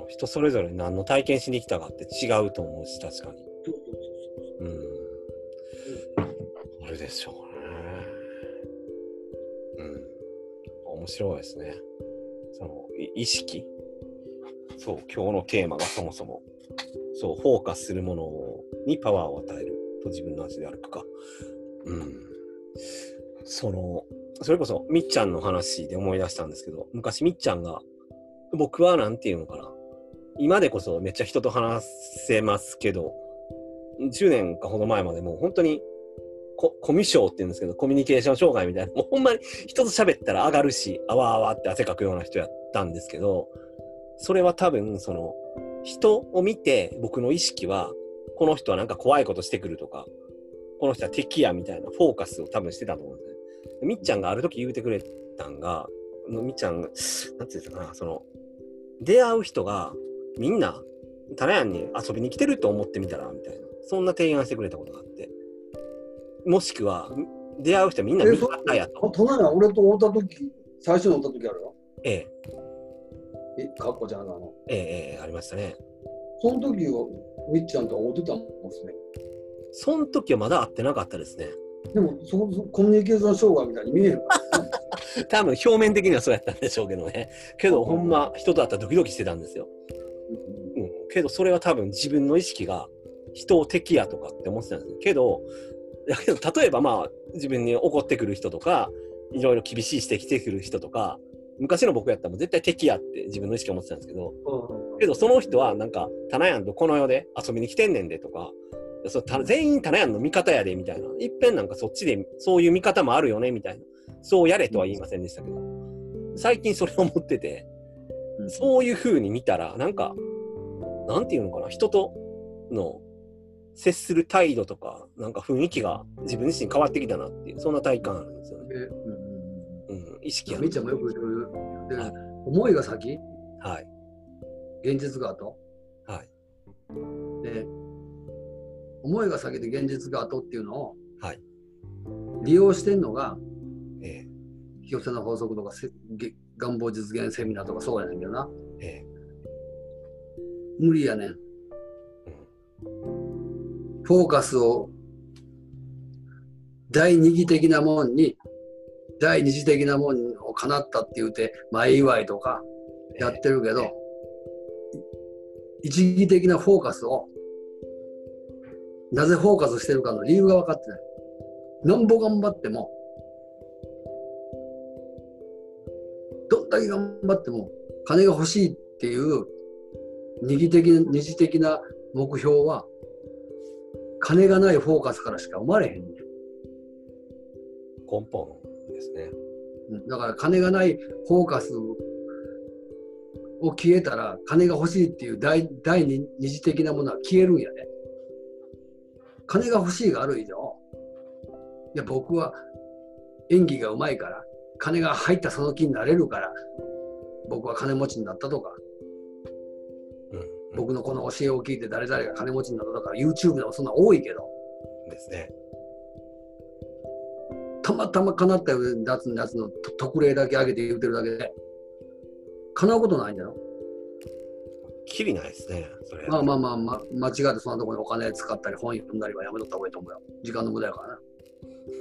人それぞれ何の体験しに来たかって違うと思うし、確かに。でしょうね。うん。面白いですね。その、意識？そう、今日のテーマがそもそも、そう、フォーカスするものにパワーを与えると自分の足で歩くか。うん。その、それこそ、みっちゃんの話で思い出したんですけど、昔みっちゃんが、僕はなんていうのかな。今でこそめっちゃ人と話せますけど、10年かほど前までもう本当にココミュ障って言うんですけど、コミュニケーション障害みたいな、もうほんまに人と喋ったら上がるし、あわあわって汗かくような人やったんですけど、それは多分、その、人を見て僕の意識は、この人はなんか怖いことしてくるとか、この人は敵やみたいなフォーカスを多分してたと思うんですね。みっちゃんがある時言うてくれたんが、みっちゃんが、なんていうんですかな、その、出会う人がみんな、タラヤンに遊びに来てると思ってみたら、みたいな。そんな提案してくれたことがあって。もしくは、出会う人はみんな味方やあと。隣は俺と会った時最初に会った時あるよ。ええ、え、かっこちゃんなの。ええ、ええ、ありましたね。その時はみっちゃんと会うてたんですね。その時はまだ会ってなかったですね。でもそこそコミュニケーション障害みたいに見えるから。多分表面的にはそうやったんでしょうけどね。けど、ほんま、人と会ったらドキドキしてたんですよ。うん。けど、それは多分自分の意識が人を敵やとかって思ってたんですよ。けど、だけど、例えばまあ、自分に怒ってくる人とか、いろいろ厳しい指摘してくる人とか、昔の僕やったらもう絶対敵やって自分の意識を持ってたんですけど、うんけどその人はなんか、タナヤンとこの世で遊びに来てんねんでとか、そ全員タナヤンの味方やでみたいな。いっぺんなんかそっちでそういう見方もあるよねみたいな。そうやれとは言いませんでしたけど、最近それを思ってて、うんそういう風に見たら、なんか、なんていうのかな、人との接する態度とか、なんか雰囲気が自分自身変わってきたなっていう、そんな体感あるんですよね。えうんうん、意識がいやみっちゃんもよく言うではい。思いが先？はい。現実が後？はい。で思いが先で現実が後っていうのをはい。利用してんのがえ。引き寄せの法則とかせげ願望実現セミナーとかそうやねんけどな。ええ。無理やねんフォーカスを第二義的なもんに第二次的なもんを叶ったって言うて前祝いとかやってるけど、一義的なフォーカスをなぜフォーカスしてるかの理由が分かってない。なんぼ頑張ってもどんだけ頑張っても金が欲しいっていう二義的二次的な目標は金がないフォーカスからしか生まれへんねん根本ですね。うんだから金がないフォーカスを消えたら金が欲しいっていう第第二二次的なものは消えるんやね。金が欲しいがある以上いや僕は演技がうまいから金が入ったその気になれるから僕は金持ちになったとか僕のこの教えを聞いて誰々が金持ちになったとか YouTube でもそんな多いけどですね。たまたま叶ったやつのやつのと特例だけ上げて言ってるだけで叶うことないんだよ。きりないですね。それ。まあまあまあ、ま、間違ってそんなところにお金使ったり本読んだりはやめとった方がいいと思うよ。時間の無駄やからな。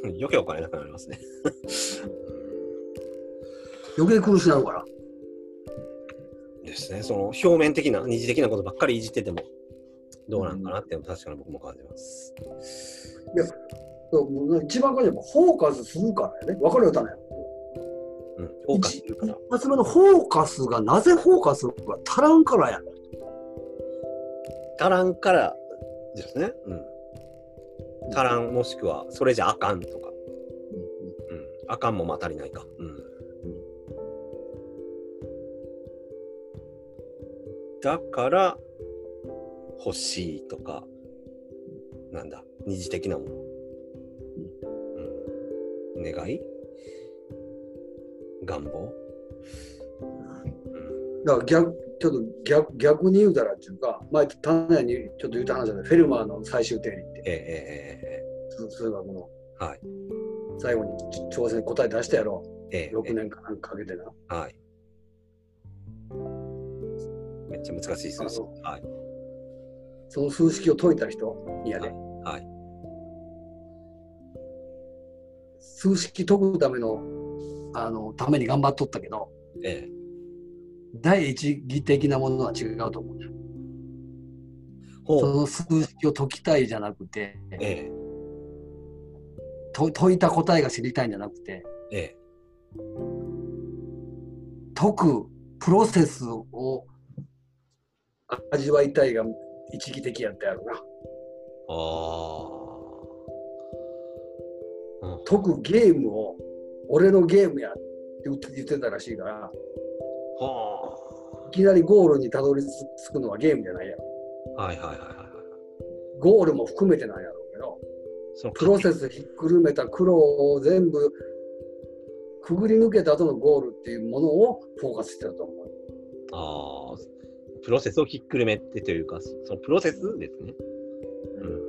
余計お金なくなりますね。余計苦しなるから。ですね。その表面的な、二次的なことばっかりいじってても、どうなんかなっていうのは確かに僕も感じます。そうもう一番感じるのはフォーカスするからやね。わかるよ、たね。うん。フォーカスするから。一発目のフォーカスがなぜフォーカスが足らんからや。足らんからですね。うん。足らん、もしくは、それじゃあかんとか。うん。あかんもまあ足りないか。うん。だから、欲しいとか、なんだ、二次的なもの。うん、願い？願望？うん。だから逆、ちょっと逆逆に言うたらっていうか、前、単内にちょっと言った話だね、フェルマーの最終定理って、ええええ数数学のええはい。最後に挑戦答え出したやろ、ええ6年間かけてな。はい。ちゃ難しい数字。あはい。その数式を解いた人いやで、はい。数式解くためのあのために頑張っとったけど、ええ第一義的なものは違うと思うんだよ。ほう。その数式を解きたいじゃなくて、えと解いた答えが知りたいんじゃなくて、ええ解くプロセスを味わいたいが一義的やったやろな。ああ。うん解くゲームを俺のゲームやって言ってたらしいから、はいきなりゴールにたどり着くのはゲームじゃないやろ。あ。はいはいはいはいはい。ゴールも含めてなんやろうけど、そのプロセスひっくるめた苦労を全部くぐり抜けた後のゴールっていうものをフォーカスしてると思う。ああ。プロセスをひっくるめてというか、そのプロセスですね。うん。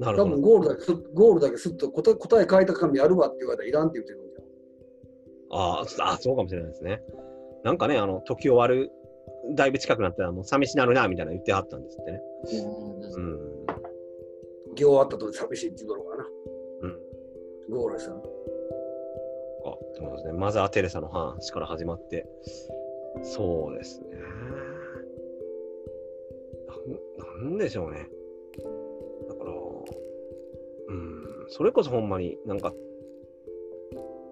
なる多ほど。分ゴールだけすゴールだけすっと答え答え書いた紙やるわって言われたらいらんって言ってるんじあーあ、そうかもしれないですね。なんかね、あの、時終わる、だいぶ近くなったら、もう寂しなるな、みたいなの言ってはったんですってね。ゃん。うん。行終わったと寂しいって言うだろうかな。うん。ゴールしたの。かってことですね。マザー・テレサの話から始まって。そうですね。ななんでしょうね。だから、うん、それこそほんまになんか、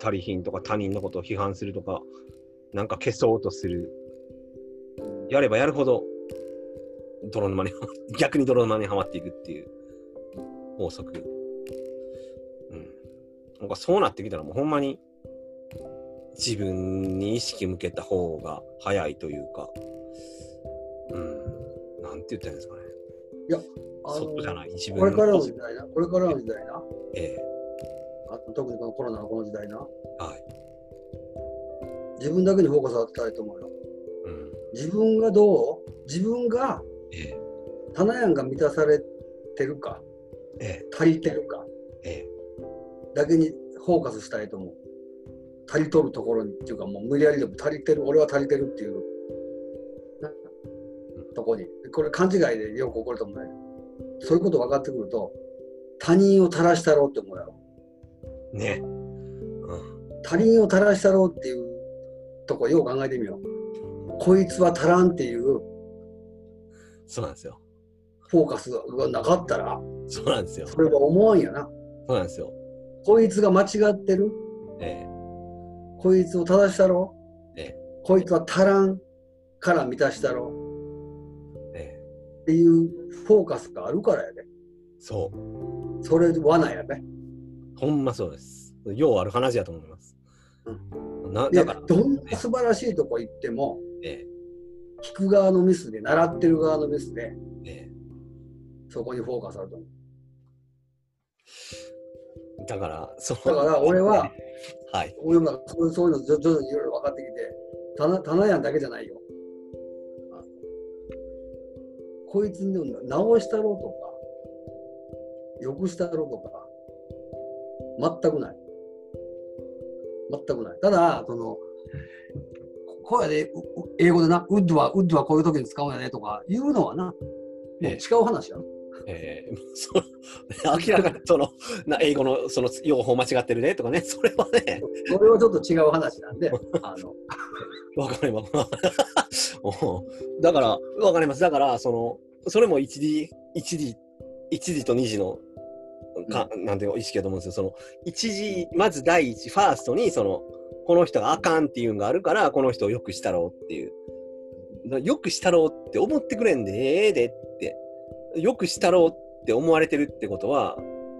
足りひんとか他人のことを批判するとか、なんか消そうとする。やればやるほど、泥沼に、逆に泥沼にはまっていくっていう法則。うん。なんかそうなってきたらもうほんまに自分に意識向けた方が早いというか、うん、なんて言ったらいいんですかね。あそこじゃない、自分これからの時代な。これからの時代な。ええあ特にこのコロナのこの時代な。はい。自分だけにフォーカス当てたいと思うよ。うん。自分がどう自分がええ棚やんが満たされてるか、え足りてるかええだけにフォーカスしたいと思う。足りとるところにっていうかもう無理やりでも足りてる、俺は足りてるっていうなとこに。これ勘違いでよく起こると思うね。そういうこと分かってくると、他人を垂らしたろうって思うやろ。えね。うん。他人を垂らしたろうっていうとこよう考えてみよう。こいつは足らんっていうそうなんですよ。フォーカスがなかったら、そうなんですよ。それは思わんやな。そうなんですよ。こいつが間違ってるえこいつを正したろ？ええこいつは足らんから満たしたろ？えええっていうフォーカスがあるからやで。そう。それ罠やで。ほんまそうです。ようある話だと思います。なでだから、どんな素晴らしいとこ行っても、え聞く側のミスで、習ってる側のミスで、ええそこにフォーカスあると思う。えだから、そだから俺は、はい。俺もそうそういうの徐々にいろいろ分かってきて、棚棚やんだけじゃないよ。あこいつに直したろうとか、良くしたろうとか、全くない。全くない。ただ、その、こうやで、うう英語でな、ウッドは、ウッドはこういう時に使うんやねとか言うのはな、え違う話やろ。ええ そう明らかにそのな英語のその用法間違ってるねとかね、それはね、それはちょっと違う話なんで、あの、わかります。うんだから、わかります。だから、その、それも一時、一時、一時と二時の、か、なんていうの意識だと思うんですよ。その、一時、まず第一、ファーストに、その、この人があかんっていうのがあるから、この人をよくしたろうっていう。よくしたろうって思ってくれんでええでって。よくしたろうって思われてるってことは、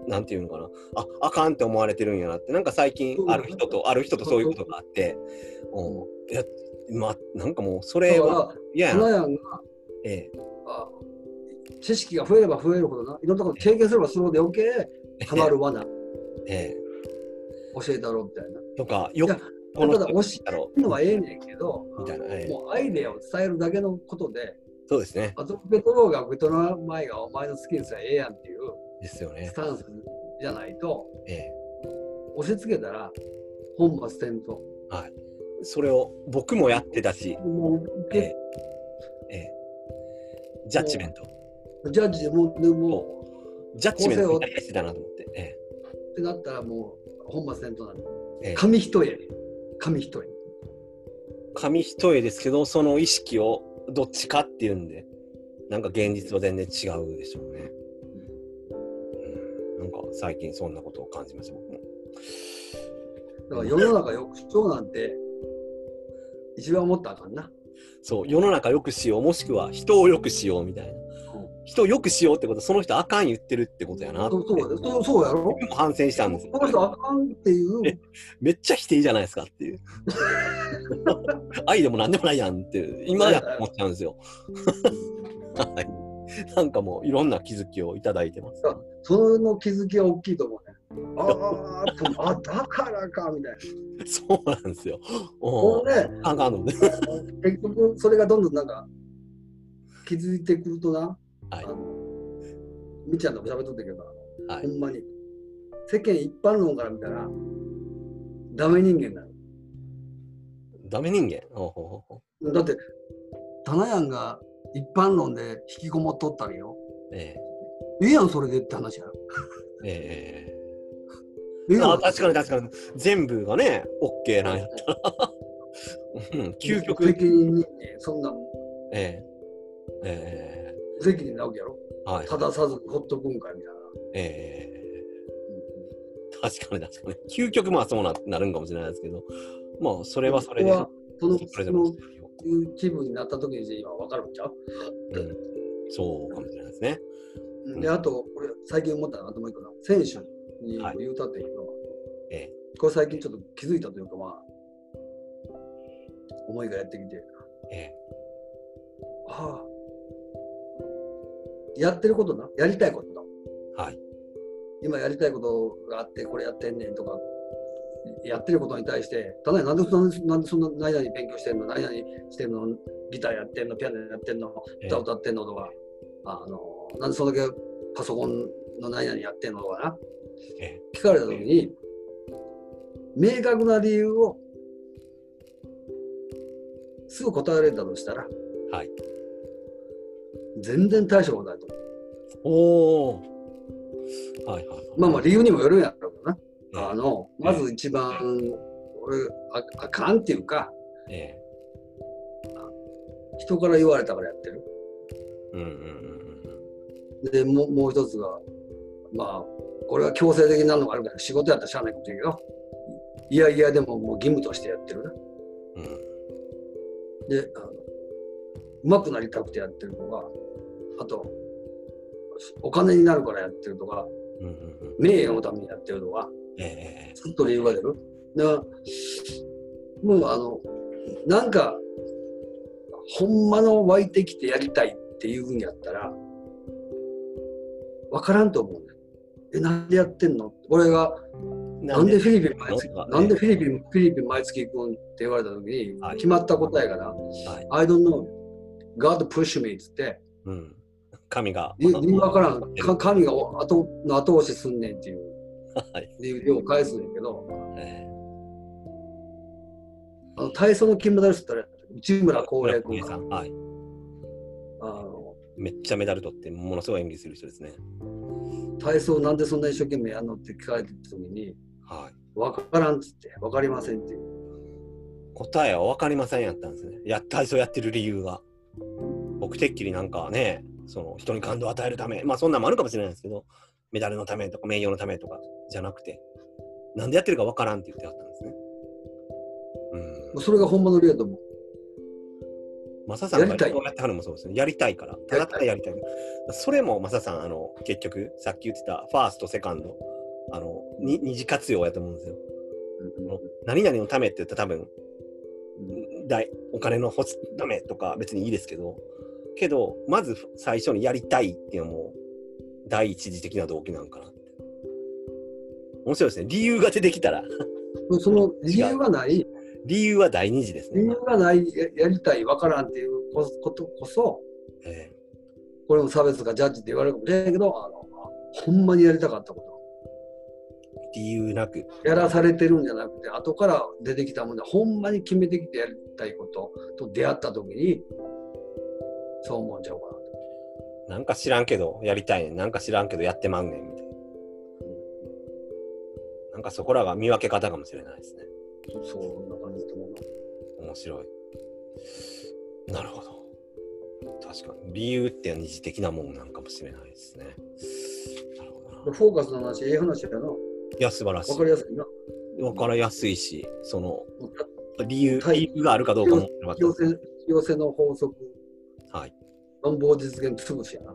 なんていうのかな。あ、あかんって思われてるんやなって。なんか最近、ある人と、ある人とそういうことがあって、うん、いやまあ、なんかもう、それはら、嫌やな。花屋がええ。あ知識が増えれば増えるほどな、いろんなこと経験すればするほど余計ハマる罠、ええ。教えたろみたいな。とか、よく、ただ教えるのはええねんけど、うみたいな。ええ。もうアイデアを伝えるだけのことで、そうですね。あと受け取ろうが受け取らないがお前の好きにすりゃええやんっていうですよねス。タンスじゃないと、ええ。押し付けたら本末転倒。それを僕もやってたし、もう受えけえ。ええ。ジャッジメント。ジャッジでもうでもジャッジメントなしてたなと思って。ええ。うってなったらもう本末転倒なんだ。ええ紙一重。紙一重。紙一重ですけど、その意識をどっちかっていうんで、なんか現実は全然違うでしょうね。うん、なんか最近そんなことを感じました、僕も。だから世の中抑止なんて一番思ったらあかんな。そう、世の中良くしよう、もしくは人を良くしようみたいな。人を良くしようってことは、その人あかん言ってるってことやな。そうそうそうやろ？反省したんですよこ。の人あかんっていう。えめっちゃ否定じゃないですかっていう。愛でもなんでもないやんっていう、今やと思っちゃうんですよ。はい。なんかもういろんな気づきをいただいてます。その気づきは大きいと思うね。ああ、とあだからかみたいな。そうなんですよ。おね、あかんのね。結局それがどんどんなんか気づいてくるとな、はいみっちゃんとも喋っとったけどな、はいほんまに世間一般論から見たらダメ人間になる。ダメ人間？ほうほうほうほだって、タナヤンが一般論で引きこもっとったりよ。うえええやん、それでって話や。えええええ確かに確かに。全部がね、OK なんやったら。うん、究極。責任に、そんなえええ無責任なわけやろ。えはい。正さずほっとくんかみたいな。ええ確かに確かに。究極まあそうななるんかもしれないですけど、まあそれはそれで。そのそれでもいう気分になった時に今分かるんちゃう、うん、そうかもしれないですね。うんで、あと、俺、最近思ったなともう一個な。選手にはい言うたっていうのは、ええこれ最近ちょっと気づいたというか、まあ、思いがやってきて、ええああ、やってることな、やりたいことはい。今やりたいことがあってこれやってんねんとかやってることに対してただなんでそんななんでそんな何々勉強してんの何々してんのギターやってんのピアノやってんのええ歌歌ってんのとか、あのなんでそんだけパソコンの何々やってんのとかなえ聞かれた時に明確な理由をすぐ答えられたとしたらえはい。全然大したことないと思う。おお。はいはい。まあまあ理由にもよるんやろうけどな。ええあのまず一番俺ああかんっていうかええ人から言われたからやってる。うんうんうんでもうもう一つがまあこれは強制的になるのがあるから仕事やったらしゃあないかもしれんけどいやいやでももう義務としてやってるな。うんうん。であの上手くなりたくてやってるとかあとお金になるからやってるとかうんうんうん。名誉のためにやってるとかええずっと理由が出る。だからもうあのなんかほんまの湧いてきてやりたいっていうんやったら分からんと思うね。え、なんでやってんの？俺がなんで？フィリピン毎月なんでフィリピン、フィリピン毎月行くんって言われた時にはい決まった答えがな、はい。I don't know, God push me っつって、うん。神が。から神が後の後押しすんねんっていうはい。理由を返すんやけど、えあの体操の金メダリストって内村え航平君がさん。はい。あのめっちゃメダル取って、ものすごい演技する人ですね。体操なんでそんな一生懸命やんのって聞かれた時にはい。分からんっつって分かりませんっていう答えは分かりませんやったんですね。や体操やってる理由が。僕てっきりなんかね、その人に感動を与えるため、まあそんなんもあるかもしれないですけど、メダルのためとか名誉のためとかじゃなくて、なんでやってるか分からんって言ってあったんですね。うん。それが本物の理由だと思うマサさんがやりたいやってはるのもそうですね。やりたいから。ただただやりたい。それもマサさん、あの、結局、さっき言ってたファースト、セカンド、あの、に二次活用やと思うんですよ。何々のためって言ったら多分、お金の欲しためとか別にいいですけど、けど、まず最初にやりたいっていうのも第一次的な動機なんかなって。面白いですね。理由が出てきたら、その理由がない、理由は第二次です理由ね。がない、ややりたい、わからんっていうことこそ、えこれも差別かジャッジって言われるかもしれないけど、あのほんまにやりたかったこと。え理由なく、やらされてるんじゃなくて、後から出てきたもので、ほんまに決めてきてやりたいことと出会ったときに、そう思っちゃうかなと。なんか知らんけどやりたいねん。なんか知らんけどやってまうねんみたいな。なんかそこらが見分け方かもしれないですね。そんな感じだと思うな。面白い。なるほど。確かに。理由って二次的なもんなんかもしれないですね。フォーカスの話、ええ話やな。わいや、素晴らしかりやすいな。い。わかりやすいし、その理由、はい理由があるかどうかも寄せ寄せの法則、はい。願望実現潰しやな。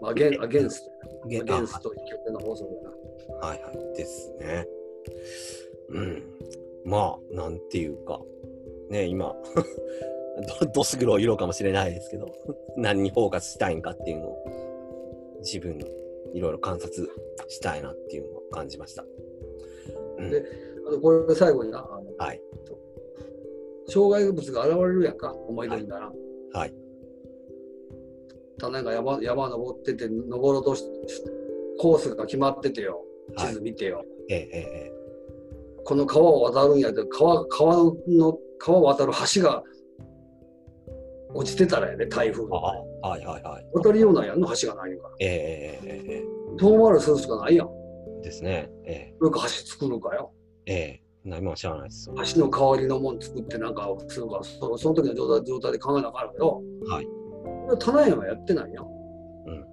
まあ、アゲンアゲンストアゲンスト寄せの法則やな。はいはい。ですね。うん。まあ、なんていうか、ね、今、どどす黒い色かもしれないですけど、何にフォーカスしたいんかっていうのを、自分、いろいろ観察したいなっていうのを感じました。うんであとこれ最後にな、あのはい。障害物が現れるやんか、思い出にならん。はい。種が山山登ってて、登ろうとしコースが決まっててよ、はい地図見てよ。ええええこの川を渡るんやで、川川の川を渡る橋が落ちてたらやで、台風あが。あ、はいはいはい。渡りようなんやんの橋がないねんから。ええええええ遠回りするしかないやん。ええですね。えそれか橋作るかよ？えええ何も知らないです。橋の代わりのもん作ってなんかするか、そのその時の状態状態で考えなあかんけど、はい。棚屋はやってないやん。うん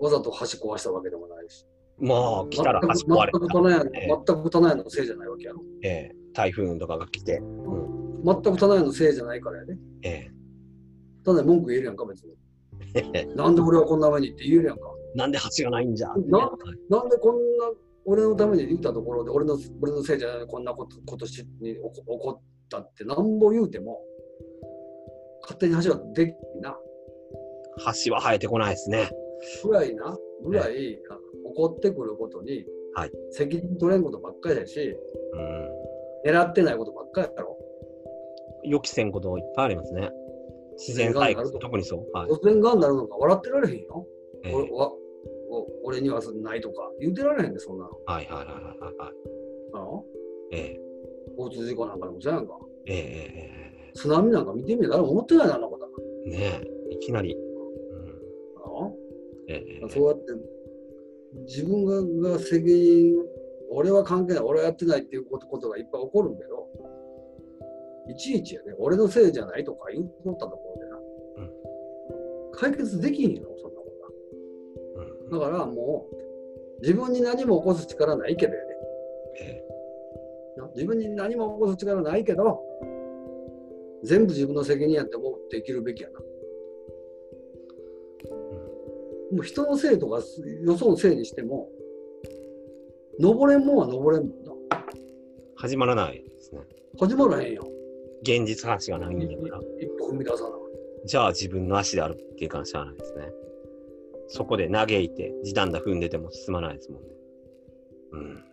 わざと橋壊したわけでもないし。まあ、来たら橋壊れた。全く棚屋ええの全く棚屋のせいじゃないわけやろ。ええ台風とかが来て。全く棚屋のせいじゃないからやで。ええ棚屋文句言えるやんか、別に。え えなんで俺はこんな目にって言えるやんか。なんで橋がないんじゃ。ななんでこんな俺のために言ったところで俺の俺のせいじゃないこんなこと今年に起こ起こったってなんぼ言うても勝手に橋はできな橋は生えてこないですね。ぐらいなぐらいあ起こってくることにはい責任取れんことばっかりだしうん。狙ってないことばっかりやろ予期せんこといっぱいありますね。自然災害、特にそう。はい。突然がんになるのか笑ってられへんよ、ええ俺わお俺にはないとか言うてられへんでそんなの。はいはいはいはいはいええ。交通事故なんかでもそうやんか。ええええ津波なんか見てみて誰も思ってないなあんなことええねえ、いきなり。うん。あのええええそうやって自分がが責任、俺は関係ない、俺はやってないっていうことがいっぱい起こるんけど、いちいちやね、俺のせいじゃないとか言うとったところでな、うん。解決できんよ、そ。だからもう、自分に何も起こす力ないけどやね。自分に何も起こす力ないけど、全部自分の責任やって思って生きるべきやな。もう人のせいとかよそのせいにしても、登れんもんは登れんもんな。え始まらないですね。始まらへんやん。現実話がないんだから。一歩踏み出さな。じゃあ自分の足であるっていう感じはないですね。そこで嘆いて、地段だ踏んでても進まないですもんね。うん。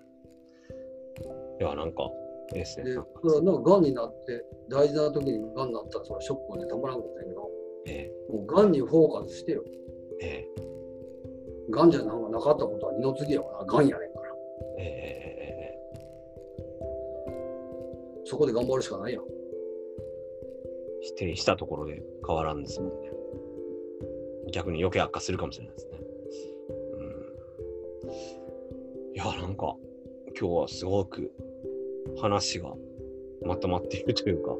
いや、なんか、いいですね。で、なんかそれはなんになって、大事な時に癌になったらそれはショックでたまらんことやけど、えもう癌にフォーカスしてよ。ええ癌じゃなんかなかったことは二の次やわな。癌やねんから。えええそこで頑張るしかないやん。否定したところで変わらんですもんね。逆に余計悪化するかもしれないですね。うん。いや、なんか、今日はすごく話がまとまっているというか、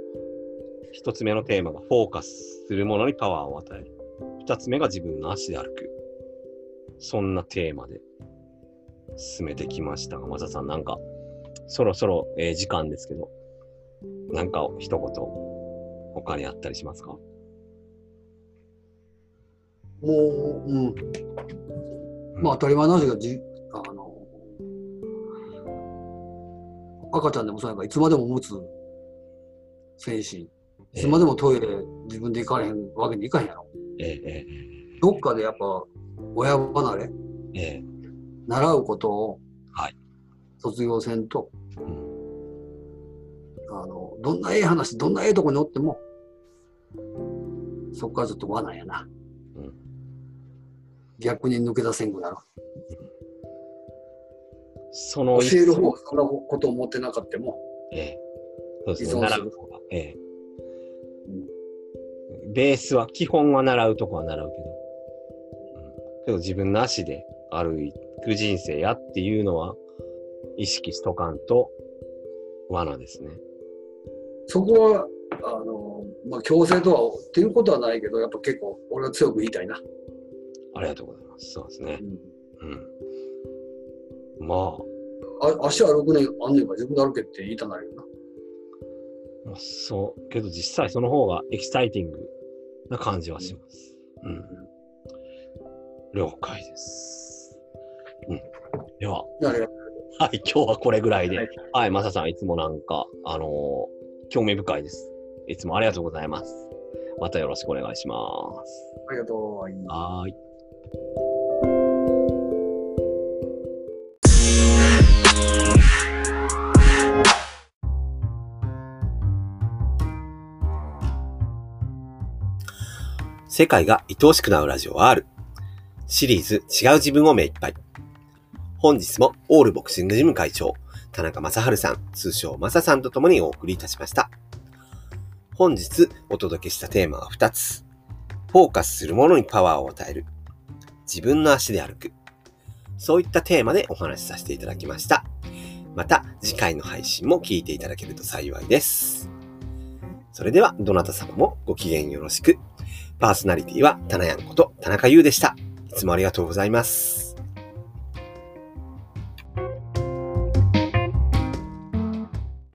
一つ目のテーマがフォーカスするものにパワーを与える。二つ目が自分の足で歩く。そんなテーマで進めてきましたが、マサさん、なんか、そろそろ、えー時間ですけど、なんか一言、他にあったりしますか？もう、うん。まあ当たり前なんですけど、じあの、赤ちゃんでもそうやんか、いつまでも持つせんし、いつまでもトイレ自分で行かれへんわけにいかへんやろ。えええどっかでやっぱ親離れ、えええ習うことをはい卒業せんと、うんあの、どんなええ話、どんなええとこにおっても、そこからちょっと罠やな。うん逆に抜け出せんくなる。その教える方がそんなこと思ってなかったも、ええそうですね。習う方が。ええベースは、基本は習うとこは習うけど。うん、けど自分の足で歩く人生やっていうのは意識しとかんと罠ですね。そこは、あの、まあ、強制とは、っていうことはないけど、やっぱ結構、俺は強く言いたいな。ありがとうございます。そうですねう。んうん。まあ足歩くねあんねんから自分で歩けって言いたないよな。あ、まあそう。けど実際その方がエキサイティングな感じはします。うん。了解です。うん。では、はい、今日はこれぐらいで。ははいい、マサさん、いつもなんか、あのー興味深いです。いつもありがとうございます。またよろしくお願いします。う。ありがとう。はーい。世界が愛おしくなるラジオ R。シリーズ違う自分を目いっぱい。本日もオールボクシングジム会長、田中正治さん、通称マサさんと共にお送りいたしました。本日お届けしたテーマは2つ。フォーカスするものにパワーを与える。自分の足で歩く。そういったテーマでお話しさせていただきました。また次回の配信も聞いていただけると幸いです。それでは、どなた様もご機嫌よろしく。パーソナリティは、たなやんこと田中優でした。いつもありがとうございます。